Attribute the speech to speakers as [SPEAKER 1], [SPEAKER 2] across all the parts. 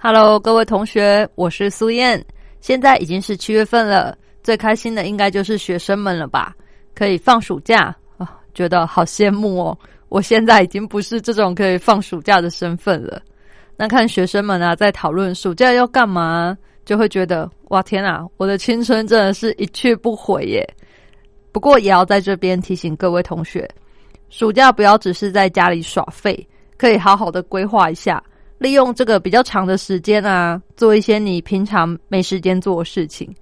[SPEAKER 1] ？Hello，各位同学，我是苏燕。现在已经是七月份了，最开心的应该就是学生们了吧？可以放暑假啊，觉得好羡慕哦！我现在已经不是这种可以放暑假的身份了。那看学生们啊，在讨论暑假要干嘛，就会觉得哇天啊，我的青春真的是一去不回耶！不过也要在这边提醒各位同学，暑假不要只是在家里耍废，可以好好的规划一下。利用这个比较长的时间啊，做一些你平常没时间做的事情，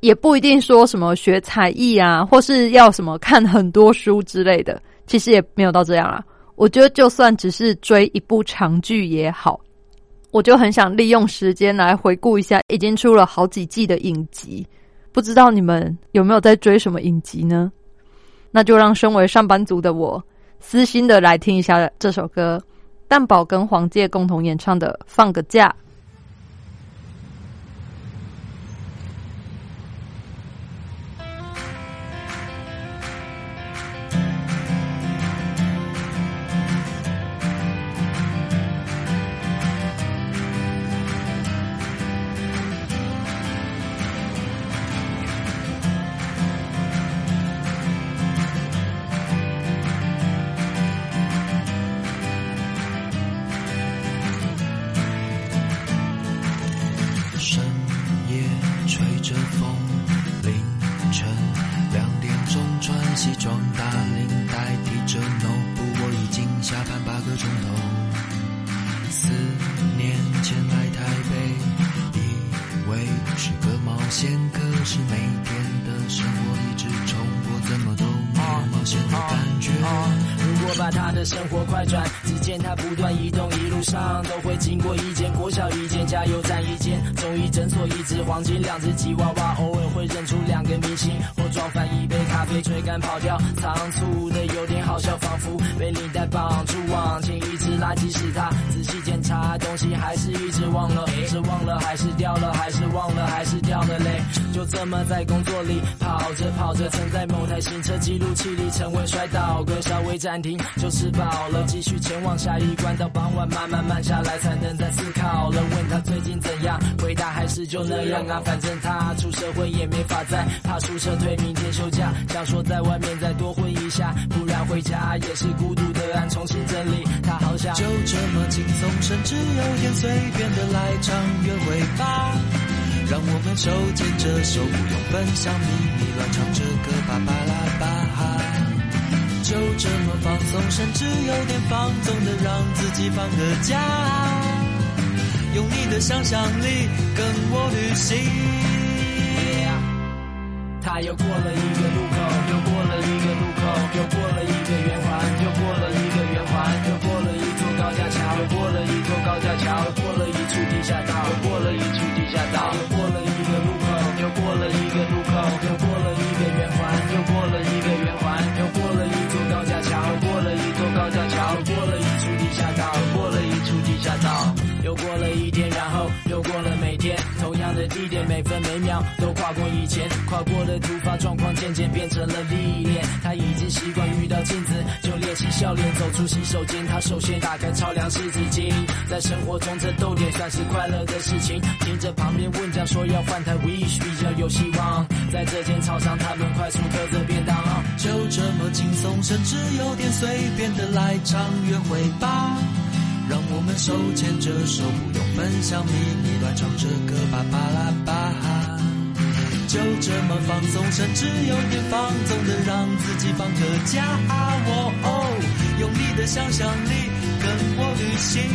[SPEAKER 1] 也不一定说什么学才艺啊，或是要什么看很多书之类的，其实也没有到这样啊。我觉得就算只是追一部长剧也好，我就很想利用时间来回顾一下已经出了好几季的影集。不知道你们有没有在追什么影集呢？那就让身为上班族的我私心的来听一下这首歌。蛋宝跟黄玠共同演唱的《放个假》。
[SPEAKER 2] 跑掉仓促的有点好笑仿佛被领带绑住往前一直拉即使他仔细检查东西还是一直忘了是忘了还是掉了还是忘了还是掉了嘞。就这么在工作里着跑着，曾在某台行车记录器里成为摔倒哥，稍微暂停就吃饱了，继续前往下一关。到傍晚慢慢慢下来，才能再思考了。问他最近怎样，回答还是就那样啊。反正他出社会也没法再怕宿舍退，明天休假，想说在外面再多混一下，不然回家也是孤独的案，重新整理。他好想
[SPEAKER 3] 就这么轻松，甚至有点随便的来场约会吧。让我们手牵着手，不用分享秘密，乱唱着歌，巴巴拉巴哈，就这么放松，甚至有点放纵的让自己放个假，用你的想象力跟我旅行。
[SPEAKER 2] 他又过了一个路口，又过了一个路口，又过了一个圆环，跨过以前跨过的突发状况，渐渐变成了历练。他已经习惯遇到镜子就练习笑脸，走出洗手间，他首先打开超量湿纸巾。在生活中这逗点算是快乐的事情。听着旁边问讲说要换台 wish 比较有希望。在这间操场，他们快速嗑着便当，
[SPEAKER 3] 就这么轻松，甚至有点随便的来场约会吧。让我们手牵着手，不用分享秘密，乱唱着歌，巴巴拉巴哈，就这么放松，甚至有点放纵的让自己放个假。哦，用你的想象力跟我旅行，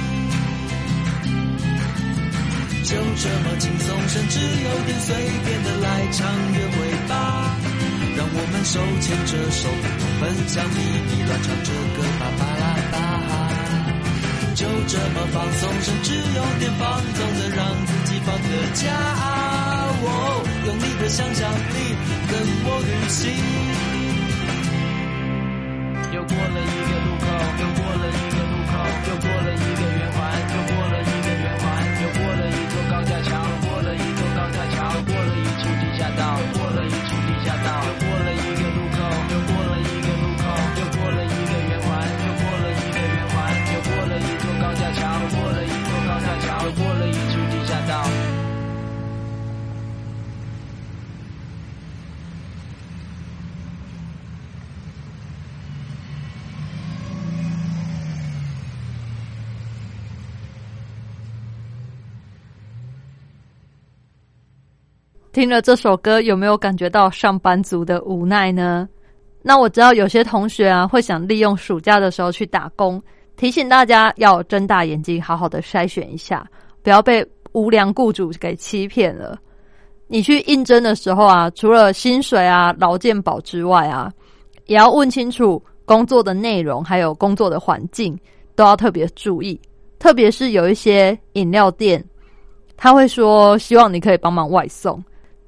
[SPEAKER 3] 就这么轻松，甚至有点随便的来场约会吧。让我们手牵着手，不用分享秘密，乱唱着歌，巴巴拉巴。就这么放松，甚至有点放纵的让自己放。
[SPEAKER 4] 个假。我，用你的想象力跟我旅行。
[SPEAKER 2] 又过了
[SPEAKER 1] 听了这首歌，有没有感觉到上班族的无奈呢？那我知道有些同学啊，会想利用暑假的时候去打工，提醒大家要睁大眼睛，好好的筛选一下，不要被无良雇主给欺骗了。你去应征的时候啊，除了薪水啊、劳健保之外啊，也要问清楚工作的内容，还有工作的环境，都要特别注意。特别是有一些饮料店，他会说希望你可以帮忙外送。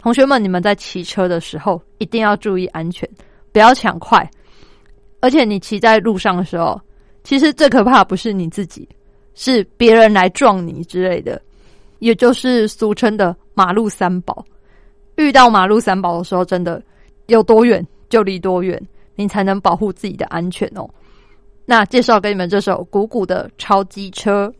[SPEAKER 1] 同学们，你们在骑车的时候一定要注意安全，不要抢快。而且你骑在路上的时候，其实最可怕不是你自己，是别人来撞你之类的，也就是俗称的马路三宝。遇到马路三宝的时候，真的有多远就离多远，你才能保护自己的安全哦。那介绍给你们这首鼓鼓的超机车。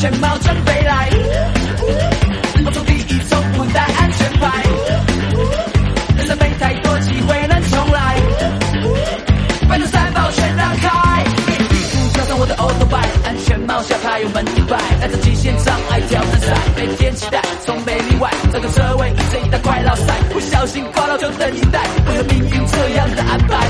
[SPEAKER 4] 全帽，准备来。我从第一种不带安全牌，人生没太多机会能重来。拜托三宝全让开，跳上我的 auto bike，安全帽下它有门一摆，带着极限障碍挑战赛，每天期待，从没例外。这个车位一直一大快老塞，不小心挂到就等一代。为何命运这样的安排，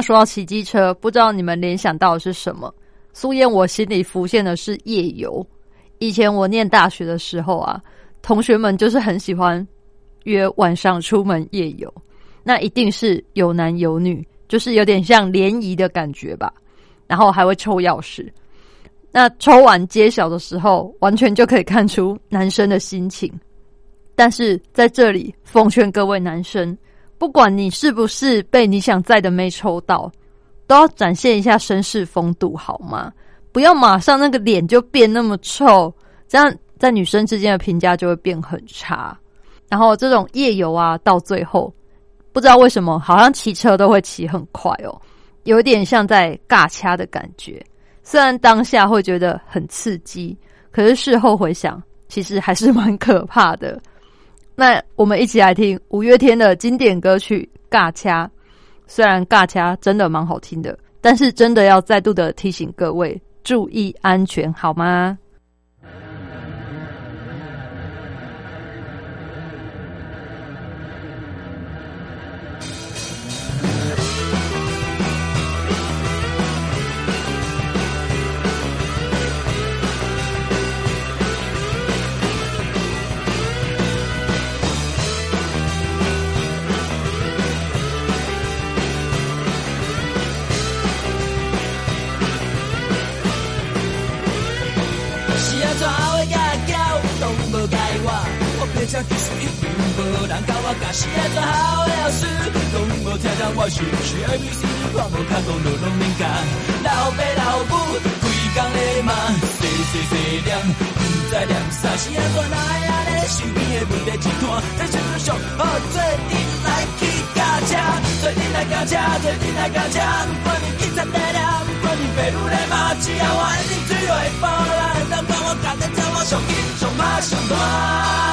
[SPEAKER 1] 说到骑机车，不知道你们联想到的是什么？苏燕，我心里浮现的是夜游。以前我念大学的时候啊，同学们就是很喜欢约晚上出门夜游，那一定是有男有女，就是有点像联谊的感觉吧。然后还会抽钥匙，那抽完揭晓的时候，完全就可以看出男生的心情。但是在这里奉劝各位男生，不管你是不是被你想在的妹抽到，都要展现一下绅士风度，好吗？不要马上那个脸就变那么臭，这样在女生之间的评价就会变很差。然后这种夜游啊，到最后不知道为什么，好像骑车都会骑很快哦，有点像在尬掐的感觉。虽然当下会觉得很刺激，可是事后回想，其实还是蛮可怕的。那我们一起来听五月天的经典歌曲《尬掐》。虽然尬掐真的蛮好听的，但是真的要再度的提醒各位注意安全，好吗？
[SPEAKER 5] 是不是 A B C D，我无卡讲就拢免教。老爸老母规工咧骂，细细细念，不知念啥是安怎来安尼，身边的问题一摊，在世界上好做阵来去驾车，做阵来驾车，做阵来驾车，不管你警察在念，不管你爸母咧骂，只要我一定水落波澜，当帮我赶得走，我上紧上拍上大。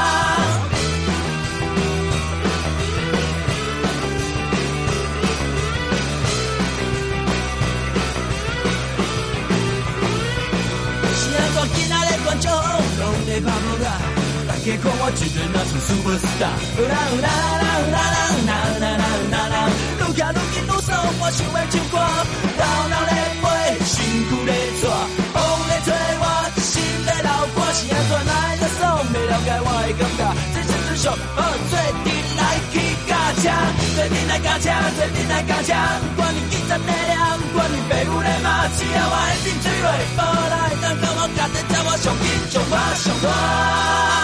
[SPEAKER 5] 今仔日观众拢在拍无啊？大家看我一个若像 super star，有啦有啦啦有啦啦有啦啦啦有啦啦，愈行愈紧愈爽，我想要唱歌，头脑咧飞，身躯咧拽，风咧吹我，心咧流汗，是安怎来的爽？袂了解我的感觉，这世界上好做阵来去驾车，做阵来驾车，做阵来驾车，不管你警察在念，不管你爸母咧骂，只要我一定水落波来，上拍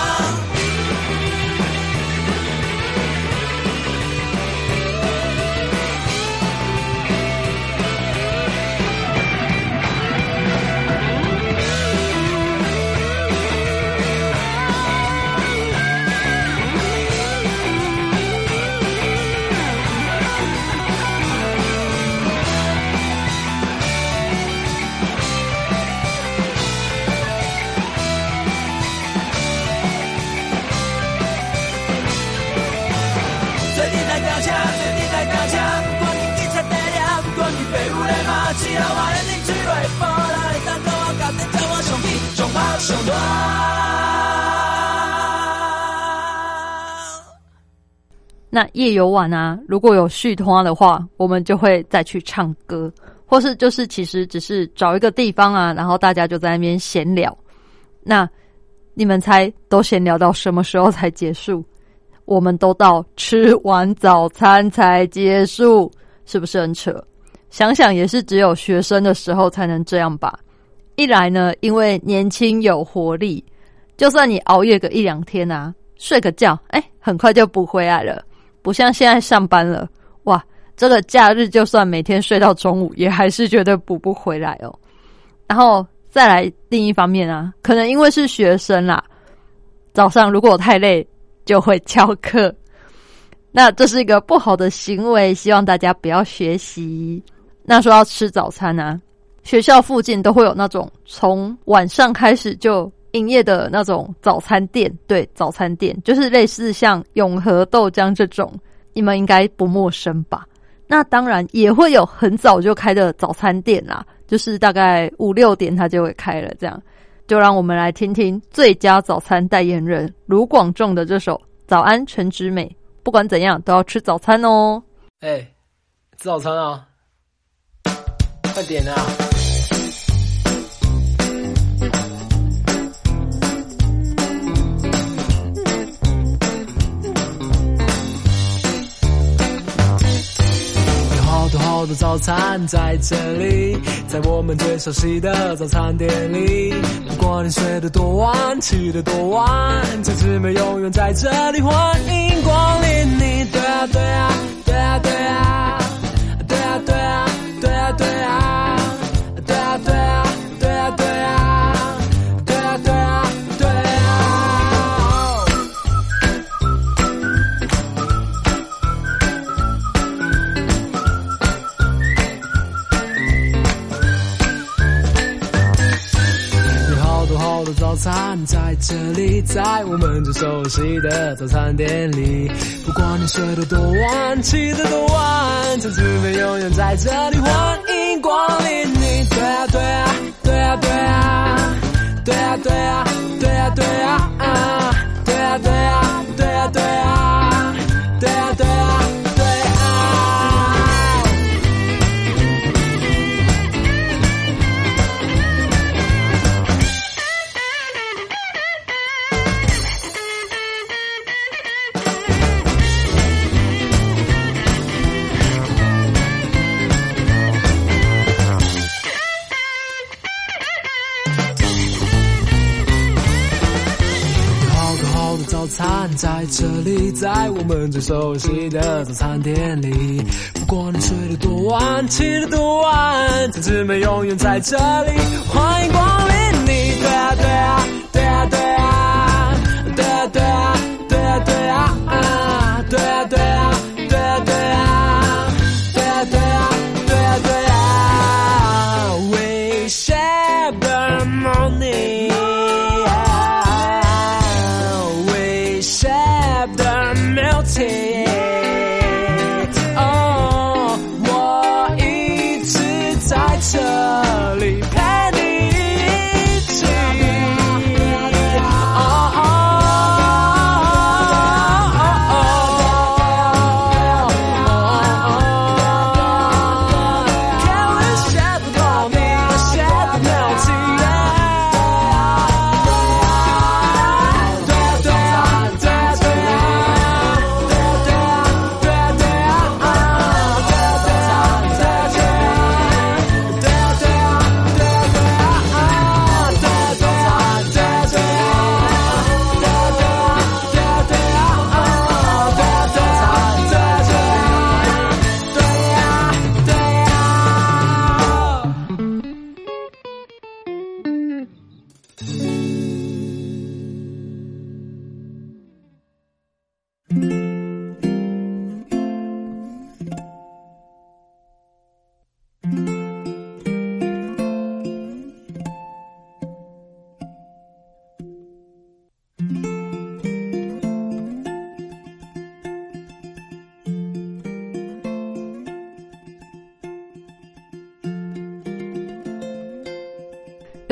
[SPEAKER 1] 那夜游晚啊，如果有续通的话，我们就会再去唱歌，或是就是其实只是找一个地方啊，然后大家就在那边闲聊。那你们猜都闲聊到什么时候才结束？我们都到吃完早餐才结束，是不是很扯？想想也是只有学生的时候才能这样吧。一来呢，因为年轻有活力，就算你熬夜个一两天啊，睡个觉，哎，很快就补回来了。不像现在上班了，哇，这个假日就算每天睡到中午，也还是觉得补不回来哦。然后再来另一方面啊，可能因为是学生啦，早上如果太累就会翘课，那这是一个不好的行为，希望大家不要学习。那说要吃早餐啊，学校附近都会有那种从晚上开始就营业的那种早餐店，对，早餐店就是类似像永和豆浆这种，你们应该不陌生吧？那当然也会有很早就开的早餐店啦，就是大概五六点它就会开了。这样，就让我们来听听最佳早餐代言人卢广仲的这首《早安陈之美》。不管怎样，都要吃早餐哦。
[SPEAKER 6] 哎，吃早餐啊！快点啊！好的早餐在这里，在我们最熟悉的早餐店里。不管你睡得多晚，起得多晚，这姊妹永远在这里，欢迎光临你。对啊，对啊，对啊，对啊，餐在这里，在我们最熟悉的早餐店里。不管你睡得多晚，起得多晚，这姊妹永远在这里，欢迎光临你。对啊，对啊，对啊，对啊，对啊，对啊，对啊，对啊，啊对啊，对啊，对啊，餐在这里，在我们最熟悉的早餐店里。不管你睡得多晚，起得多晚，这姊妹永远在这里，欢迎光临你。对啊，对啊，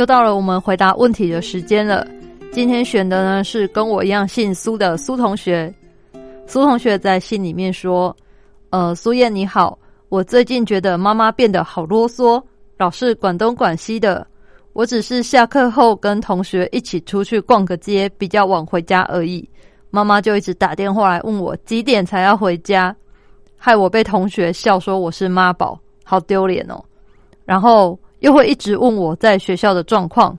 [SPEAKER 1] 又到了我们回答问题的时间了。今天选的呢是跟我一样姓苏的苏同学。苏同学在信里面说：“呃，苏燕你好，我最近觉得妈妈变得好啰嗦，老是管东管西的。我只是下课后跟同学一起出去逛个街，比较晚回家而已。妈妈就一直打电话来问我几点才要回家，害我被同学笑说我是妈宝，好丢脸哦。然后又会一直问我在学校的状况，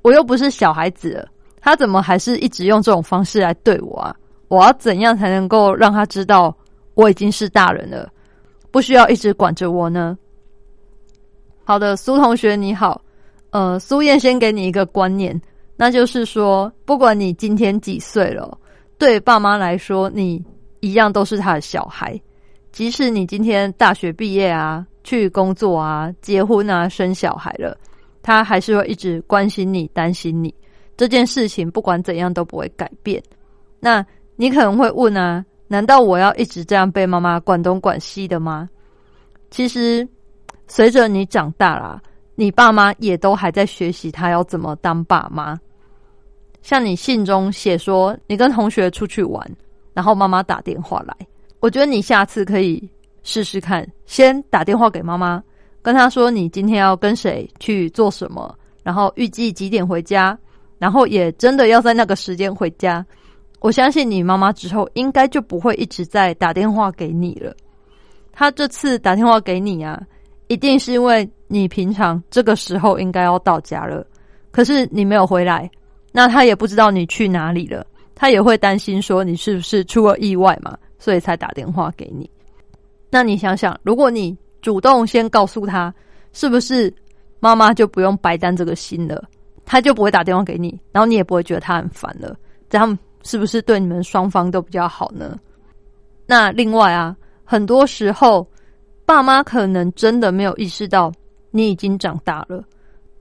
[SPEAKER 1] 我又不是小孩子了，他怎么还是一直用这种方式来对我啊？我要怎样才能够让他知道我已经是大人了，不需要一直管着我呢？好的，苏同学你好，呃，苏燕先给你一个观念，那就是说，不管你今天几岁了，对爸妈来说，你一样都是他的小孩，即使你今天大学毕业啊。去工作啊，结婚啊，生小孩了，他还是会一直关心你、担心你。这件事情不管怎样都不会改变。那你可能会问啊，难道我要一直这样被妈妈管东管西的吗？其实，随着你长大啦，你爸妈也都还在学习他要怎么当爸妈。像你信中写说，你跟同学出去玩，然后妈妈打电话来，我觉得你下次可以试试看，先打电话给妈妈，跟她说你今天要跟谁去做什么，然后预计几点回家，然后也真的要在那个时间回家。我相信你妈妈之后应该就不会一直在打电话给你了。她这次打电话给你啊，一定是因为你平常这个时候应该要到家了，可是你没有回来。那他也不知道你去哪里了，他也会担心说你是不是出了意外嘛，所以才打电话给你。那你想想，如果你主动先告诉他，是不是妈妈就不用白担这个心了？他就不会打电话给你，然后你也不会觉得他很烦了。这样是不是对你们双方都比较好呢？那另外啊，很多时候爸妈可能真的没有意识到你已经长大了，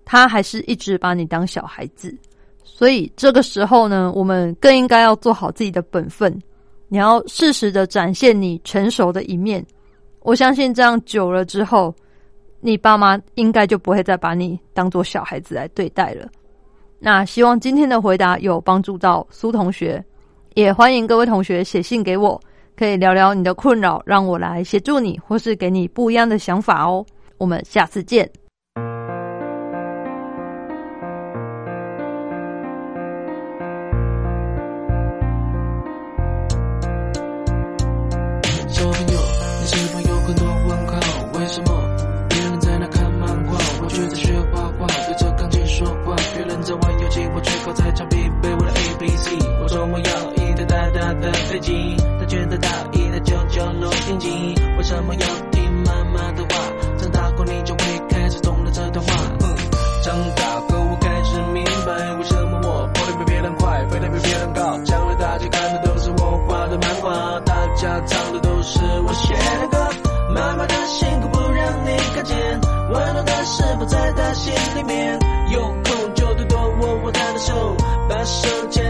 [SPEAKER 1] 他还是一直把你当小孩子。所以这个时候呢，我们更应该要做好自己的本分。你要适时的展现你成熟的一面。我相信这样久了之后，你爸妈应该就不会再把你当做小孩子来对待了。那希望今天的回答有帮助到苏同学，也欢迎各位同学写信给我，可以聊聊你的困扰，让我来协助你，或是给你不一样的想法哦。我们下次见。
[SPEAKER 7] 的飞机，他觉得大一台九九落定机。为什么要听妈妈的话？长大后你就会开始懂了这段话。嗯，长大后我开始明白，为什么我跑得比别人快，飞得比别人高。将来大家看的都是我画的漫画，大家唱的都是我写的歌。妈妈的辛苦不让你看见，温暖的是否在她心里面？有空就多多握握她的手，把手牵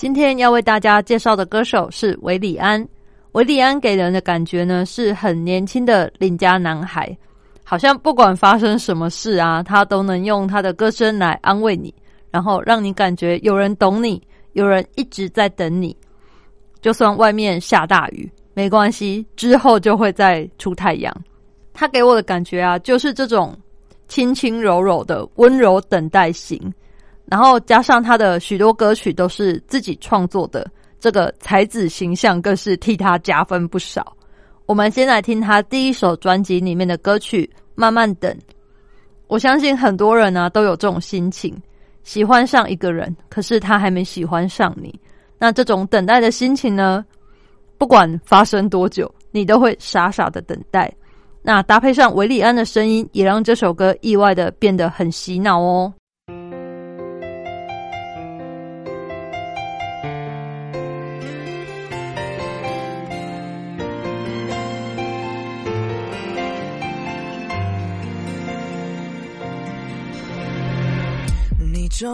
[SPEAKER 1] 今天要为大家介绍的歌手是韦礼安。韦礼安给人的感觉呢是很年轻的邻家男孩，好像不管发生什么事啊，他都能用他的歌声来安慰你，然后让你感觉有人懂你，有人一直在等你。就算外面下大雨，没关系，之后就会再出太阳。他给我的感觉啊，就是这种轻轻柔柔的温柔等待型。然后加上他的许多歌曲都是自己创作的，这个才子形象更是替他加分不少。我们先来听他第一首专辑里面的歌曲《慢慢等》。我相信很多人呢、都有这种心情，喜欢上一个人，可是他还没喜欢上你。那这种等待的心情呢，不管发生多久，你都会傻傻的等待。那搭配上韦利安的声音，也让这首歌意外的变得很洗脑哦。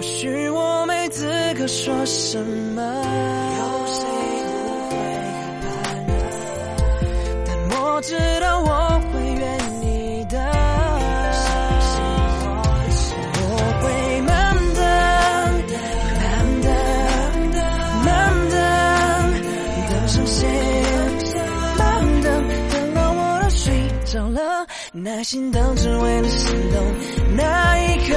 [SPEAKER 7] 或许我没资格说什么，有谁不会害怕呢？但我知道我会愿你的。我会慢等，慢等，慢等，等上线，慢等，等到我都睡着了，耐心等只为了心动那一刻。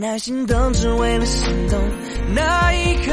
[SPEAKER 7] 耐心等只为了心动那一刻，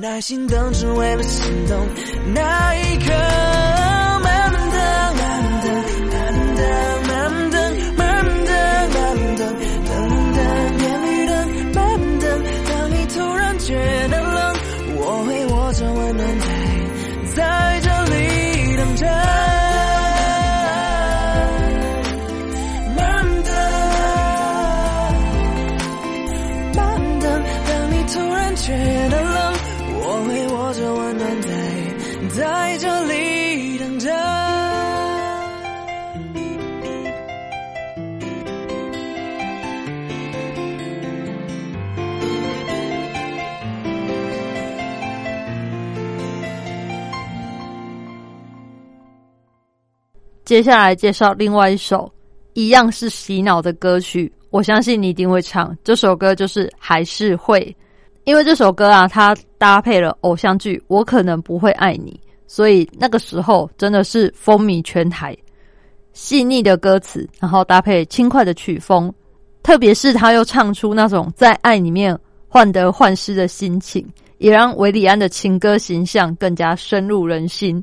[SPEAKER 7] 耐心等，只为了心动那一刻。在在这里等着。
[SPEAKER 1] 接下来介绍另外一首一样是洗脑的歌曲，我相信你一定会唱。这首歌就是《还是会》，因为这首歌啊，它搭配了偶像剧《我可能不会爱你》，所以那个时候真的是风靡全台。细腻的歌词，然后搭配轻快的曲风，特别是他又唱出那种在爱里面患得患失的心情，也让韦礼安的情歌形象更加深入人心。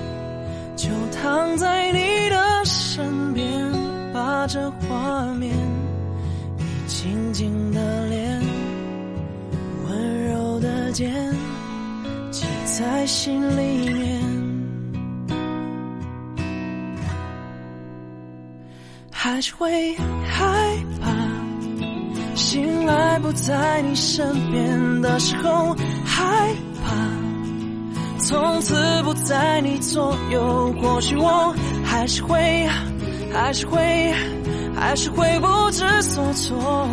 [SPEAKER 7] 就躺在你的身边，把这画面，你静静的脸，温柔的肩，记在心里面。还是会害怕，醒来不在你身边的时候，害怕。从此不在你左右，或许我还是会，还是会，还是会不知所措。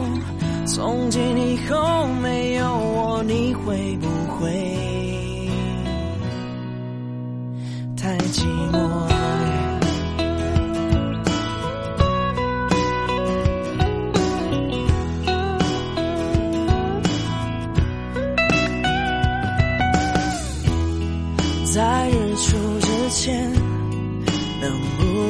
[SPEAKER 7] 从今以后没有我，你会不会太寂寞？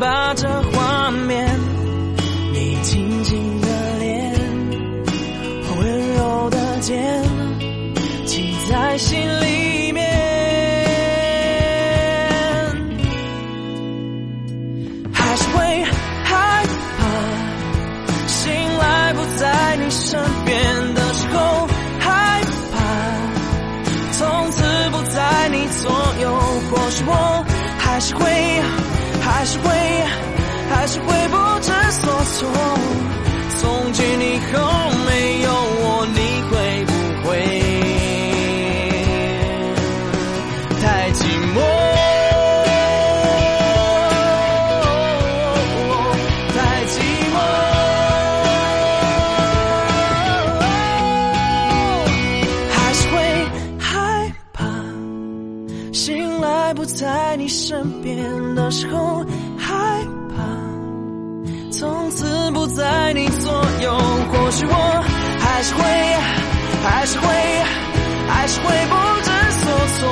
[SPEAKER 7] 把这画面，你静静的脸，温柔的肩，记在心里面。还是会害怕，醒来不在你身边的时候，害怕，从此不在你左右。或许我还是会，还是会，还是会不知所措。从今以后在不在你身边的时候，害怕；从此不在你左右，或许我还是会，还是会，还是会不知所措。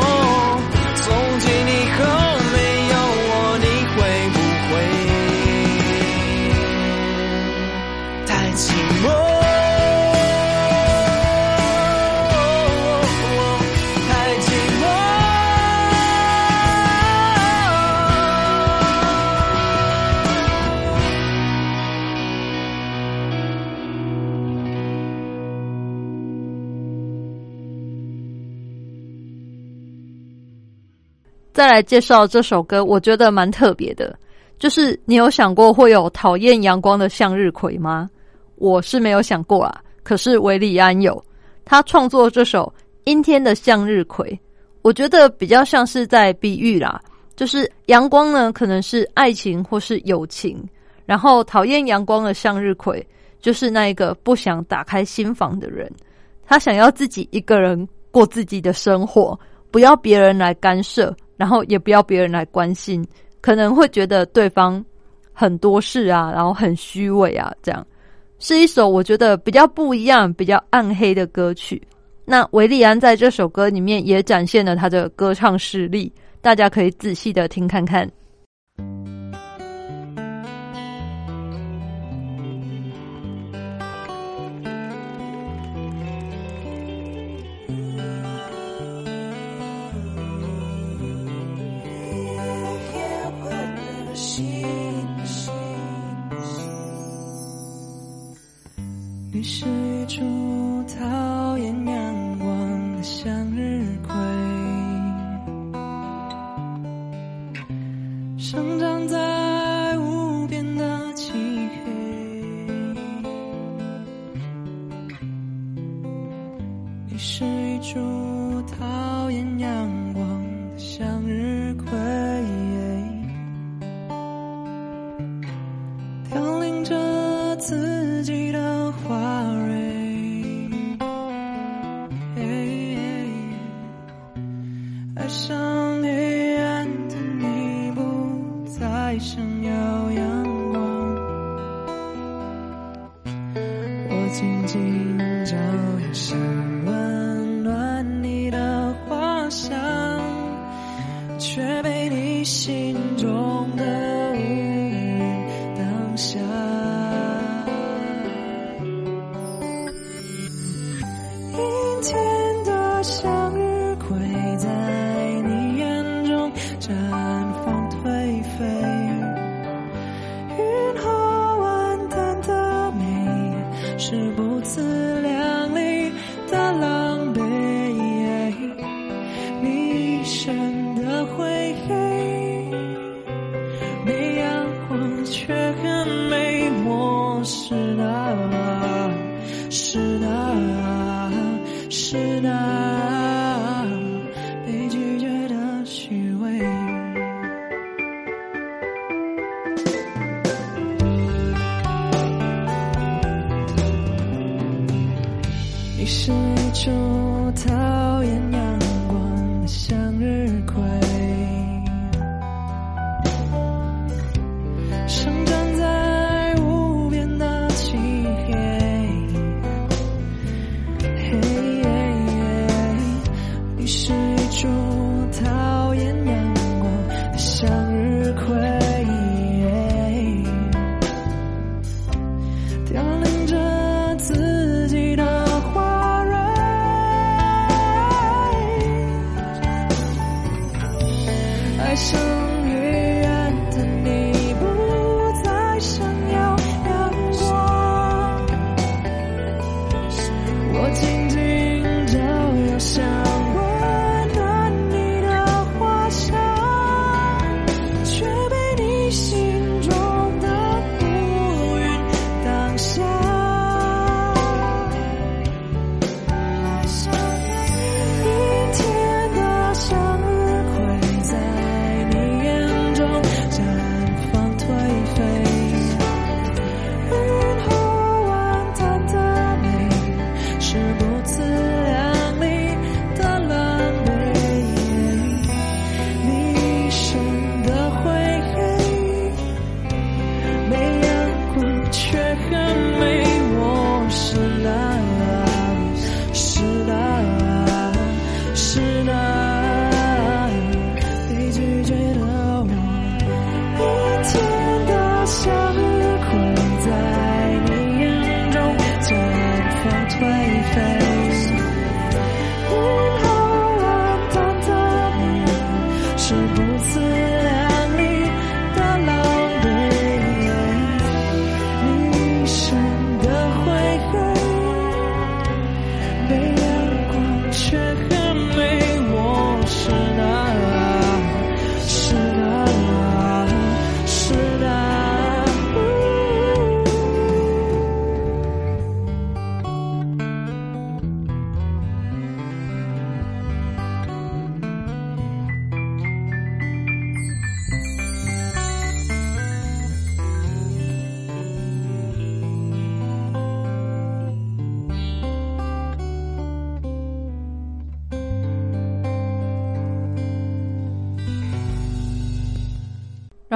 [SPEAKER 7] 从今以后
[SPEAKER 1] 再来介绍这首歌，我觉得蛮特别的。就是你有想过会有讨厌阳光的向日葵吗？我是没有想过啊。可是维里安有，他创作这首《阴天的向日葵》，我觉得比较像是在比喻啦。就是阳光呢，可能是爱情或是友情，然后讨厌阳光的向日葵，就是那一个不想打开心房的人，他想要自己一个人过自己的生活，不要别人来干涉，然后也不要别人来关心。可能会觉得对方很多事啊，然后很虚伪啊，这样是一首我觉得比较不一样、比较暗黑的歌曲。那维利安在这首歌里面也展现了他的歌唱实力，大家可以仔细的听看看。
[SPEAKER 7] 是一株讨厌阳光的向日葵，生长你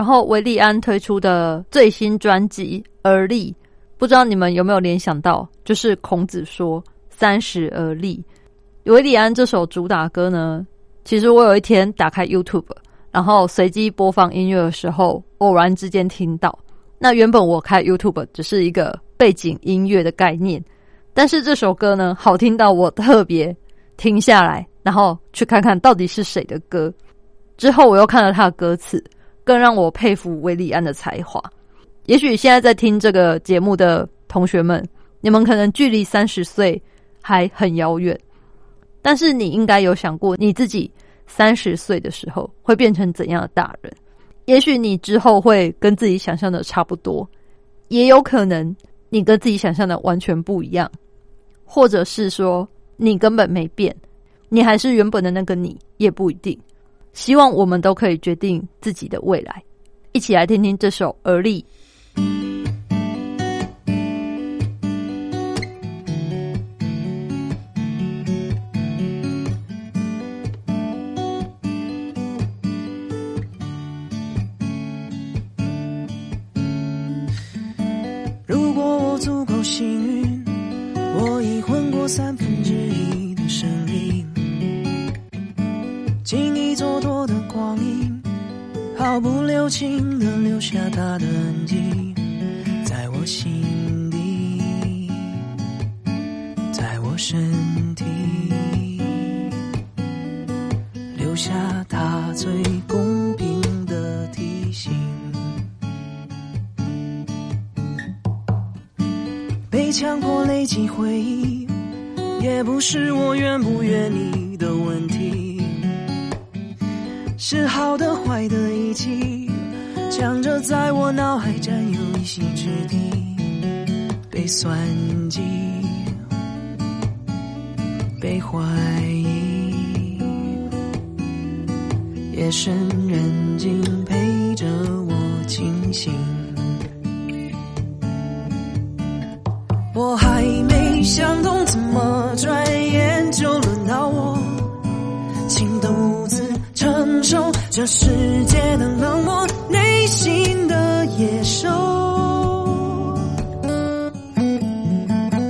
[SPEAKER 1] 然后维利安推出的最新专辑《而立》，不知道你们有没有联想到，就是孔子说“三十而立”。维利安这首主打歌呢，其实我有一天打开 YouTube，然后随机播放音乐的时候，偶然之间听到。那原本我开 YouTube 只是一个背景音乐的概念，但是这首歌呢，好听到我特别停下来，然后去看看到底是谁的歌。之后我又看了他的歌词。更让我佩服维利安的才华。也许现在在听这个节目的同学们，你们可能距离三十岁还很遥远，但是你应该有想过，你自己三十岁的时候会变成怎样的大人？也许你之后会跟自己想象的差不多，也有可能你跟自己想象的完全不一样，或者是说你根本没变，你还是原本的那个你，也不一定。希望我们都可以决定自己的未来，一起来听听这首《而立》。
[SPEAKER 7] 如果我足够幸运，我已混过三分之一的生命。经历蹉跎的光阴，毫不留情的留下他的痕迹，在我心底，在我身体，留下他最公平的提醒。被强迫累积回忆，也不是我愿不愿意的问题。是好的坏的一起，强着在我脑海占有一席之地，被算计，被怀疑，夜深人静陪着我清醒。这世界的冷漠，内心的野兽。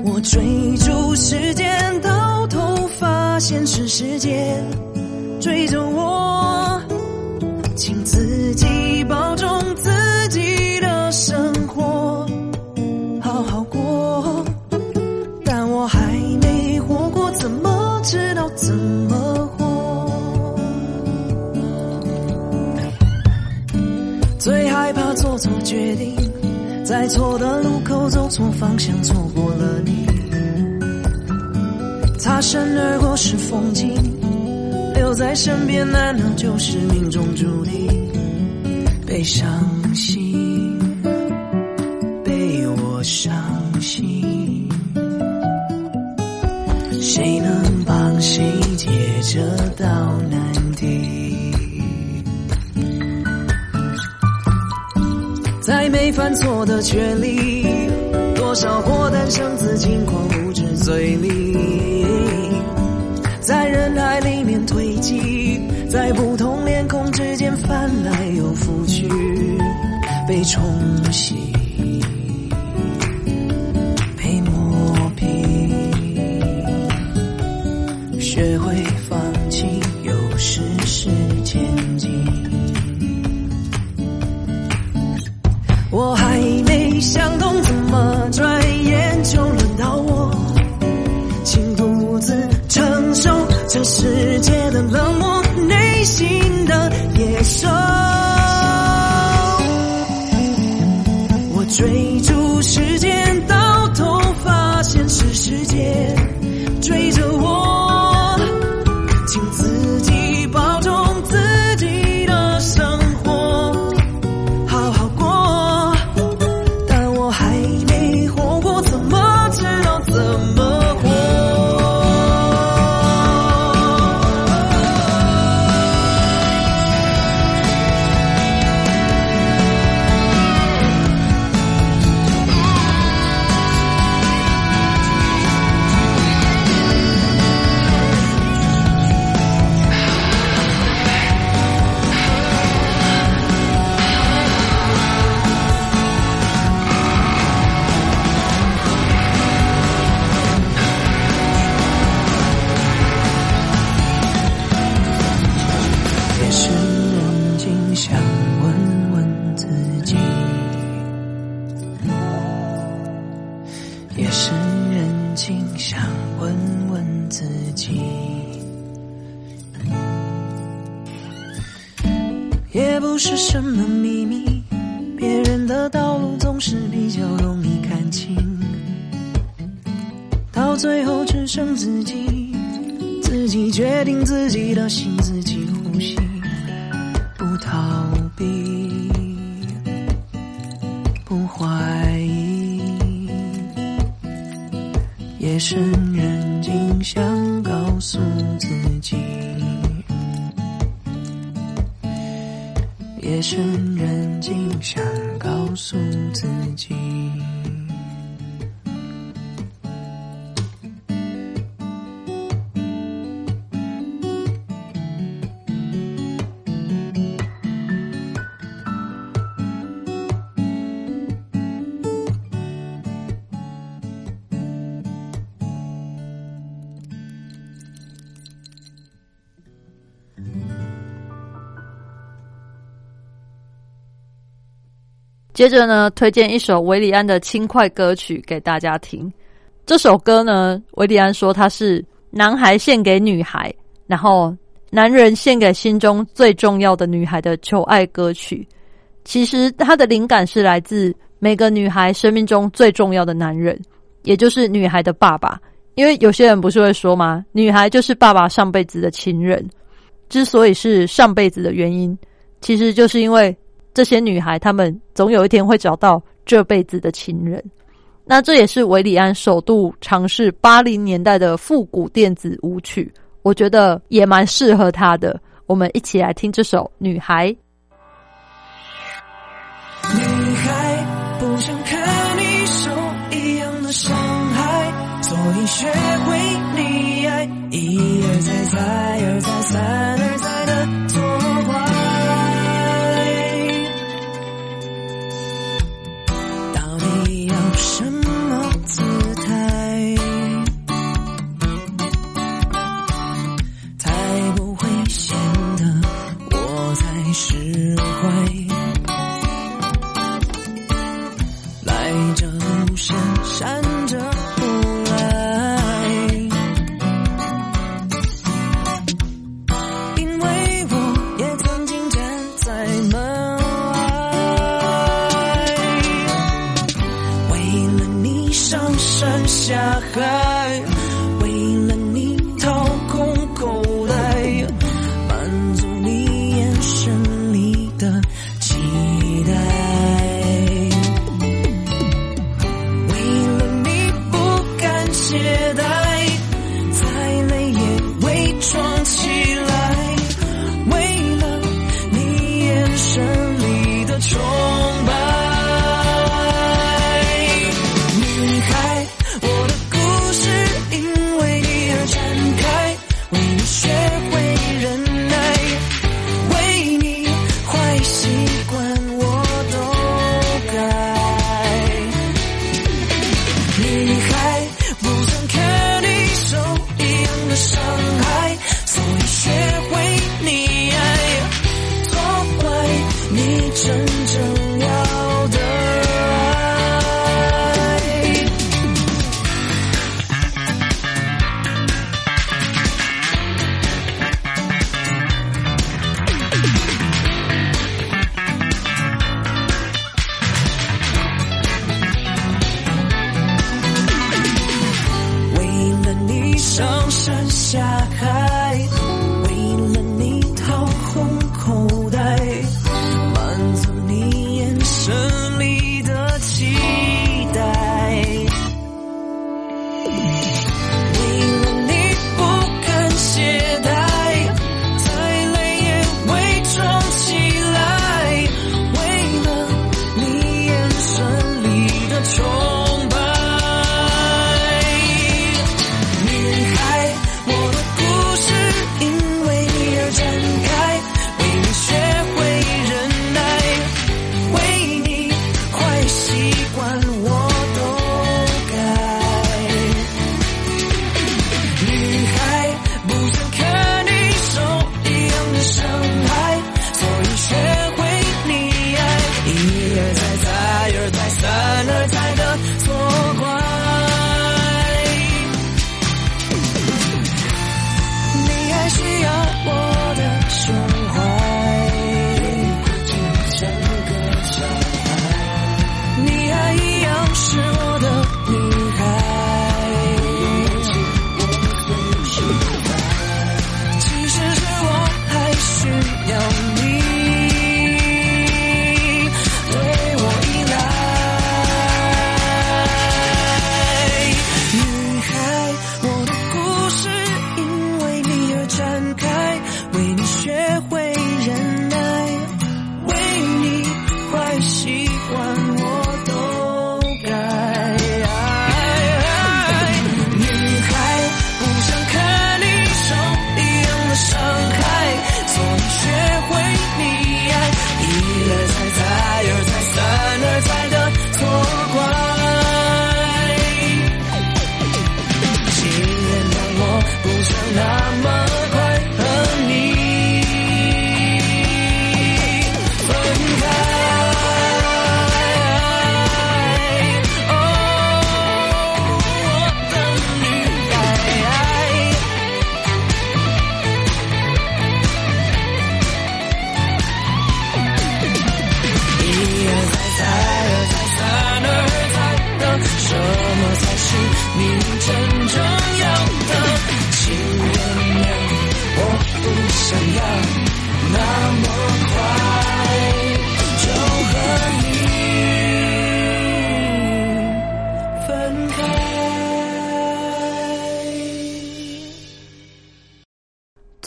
[SPEAKER 7] 我追逐时间，到头发现是时间追逐在错的路口走错方向，错过了你。擦身而过是风景，留在身边难道就是命中注定？被伤心，没犯错的权利，多少过单生子轻狂不知嘴里，在人海里面堆积，在不同脸孔之间翻来又覆去，被冲洗，的什么秘密。别人的道路总是比较容易看清，到最后只剩自己，自己决定自己的心，自己呼吸，不逃避，不怀疑，夜深人静想夜深人静，想告诉自己
[SPEAKER 1] 接着呢，推荐一首韦礼安的轻快歌曲给大家听。这首歌呢，韦礼安说它是男孩献给女孩，然后男人献给心中最重要的女孩的求爱歌曲。其实它的灵感是来自每个女孩生命中最重要的男人，也就是女孩的爸爸。因为有些人不是会说吗？女孩就是爸爸上辈子的情人。之所以是上辈子的原因，其实就是因为。这些女孩，她们总有一天会找到这辈子的情人。那这也是韦礼安首度尝试八零年代的复古电子舞曲，我觉得也蛮适合他的。我们一起来听这首《女孩》。
[SPEAKER 7] 女孩不想看你受一样的伤害，所以学会溺爱，一而再，再而再，三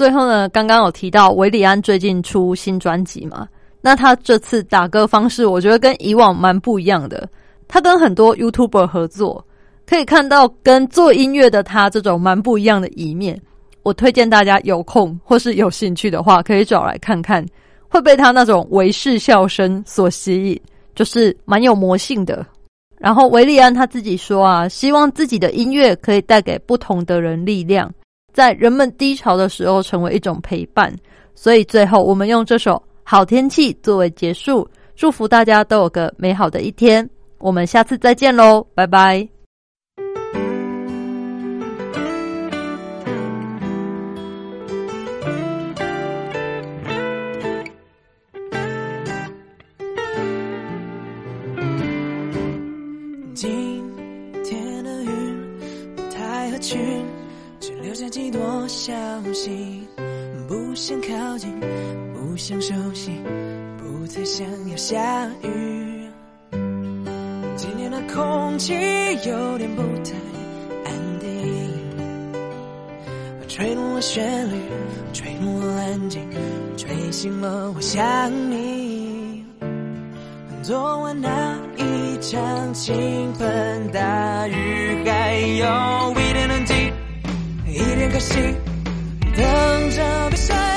[SPEAKER 1] 最后呢，刚刚有提到韦礼安最近出新专辑嘛？那他这次打歌方式，我觉得跟以往蛮不一样的。他跟很多 YouTuber 合作，可以看到跟做音乐的他这种蛮不一样的一面。我推荐大家有空或是有兴趣的话，可以找来看看，会被他那种维视笑声所吸引，就是蛮有魔性的。然后维利安他自己说啊，希望自己的音乐可以带给不同的人力量。在人们低潮的时候，成为一种陪伴。所以最后，我们用这首《好天气》作为结束，祝福大家都有个美好的一天。我们下次再见喽，拜拜。
[SPEAKER 7] 留下几多消息，不想靠近，不想熟悉，不再想要下雨。今天的空气有点不太安定，吹动了旋律，吹动了安静，吹醒了我想你。昨晚那一场倾盆大雨，还有。可惜，等着被晒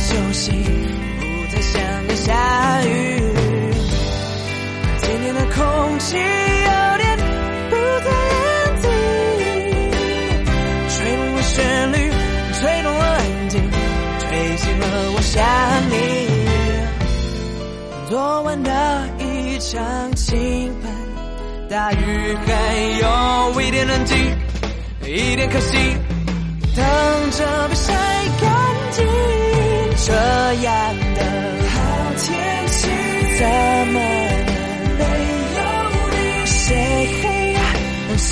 [SPEAKER 7] 休息，不再想要下雨。今天的空气有点不太安静，吹动了旋律，吹动了安静，吹醒了我想你。昨晚的一场倾盆大雨，还有一点冷静，一点可惜，等着被晒干净。这样的好天气，怎么能没有你？谁让谁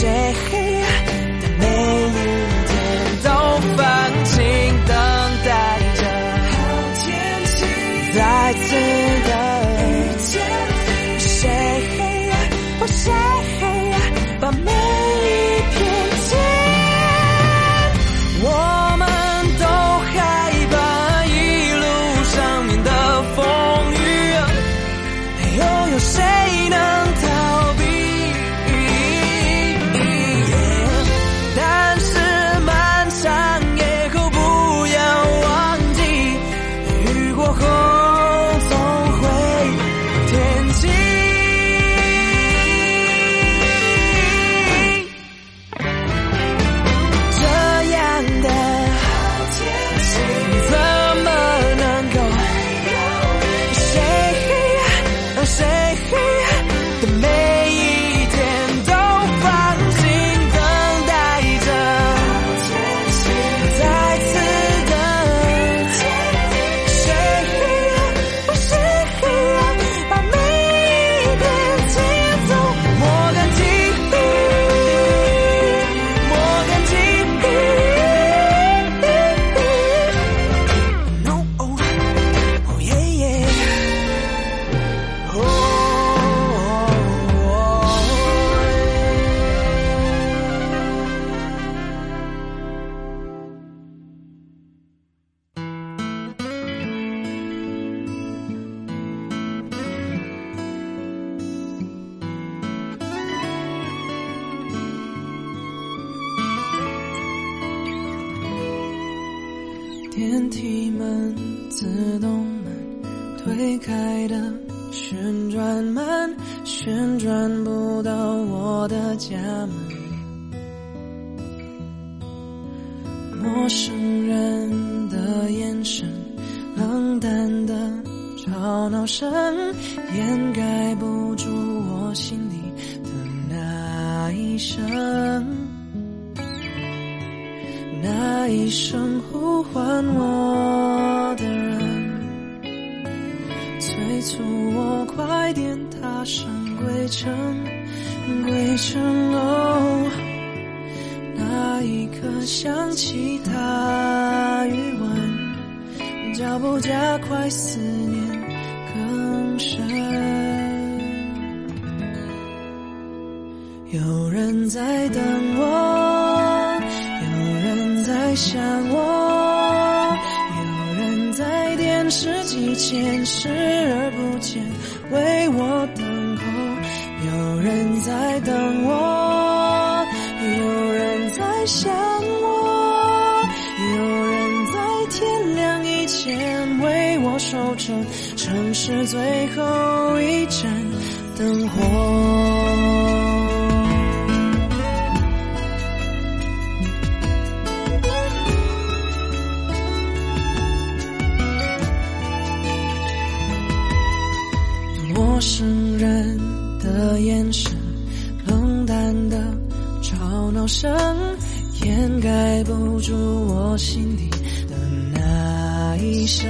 [SPEAKER 7] 冷淡的吵闹声，掩盖不住我心里的那一声，那一声呼唤我的人，催促我快点踏上归程，归程哦。那一刻想起他余温，脚步加快，思念更深。有人在等我，有人在想我，有人在电视机前视而不见，为我等候。有人在等我，城市最后一盏灯火。陌生人的眼神，冷淡的吵闹声，掩盖不住我心底的那一声，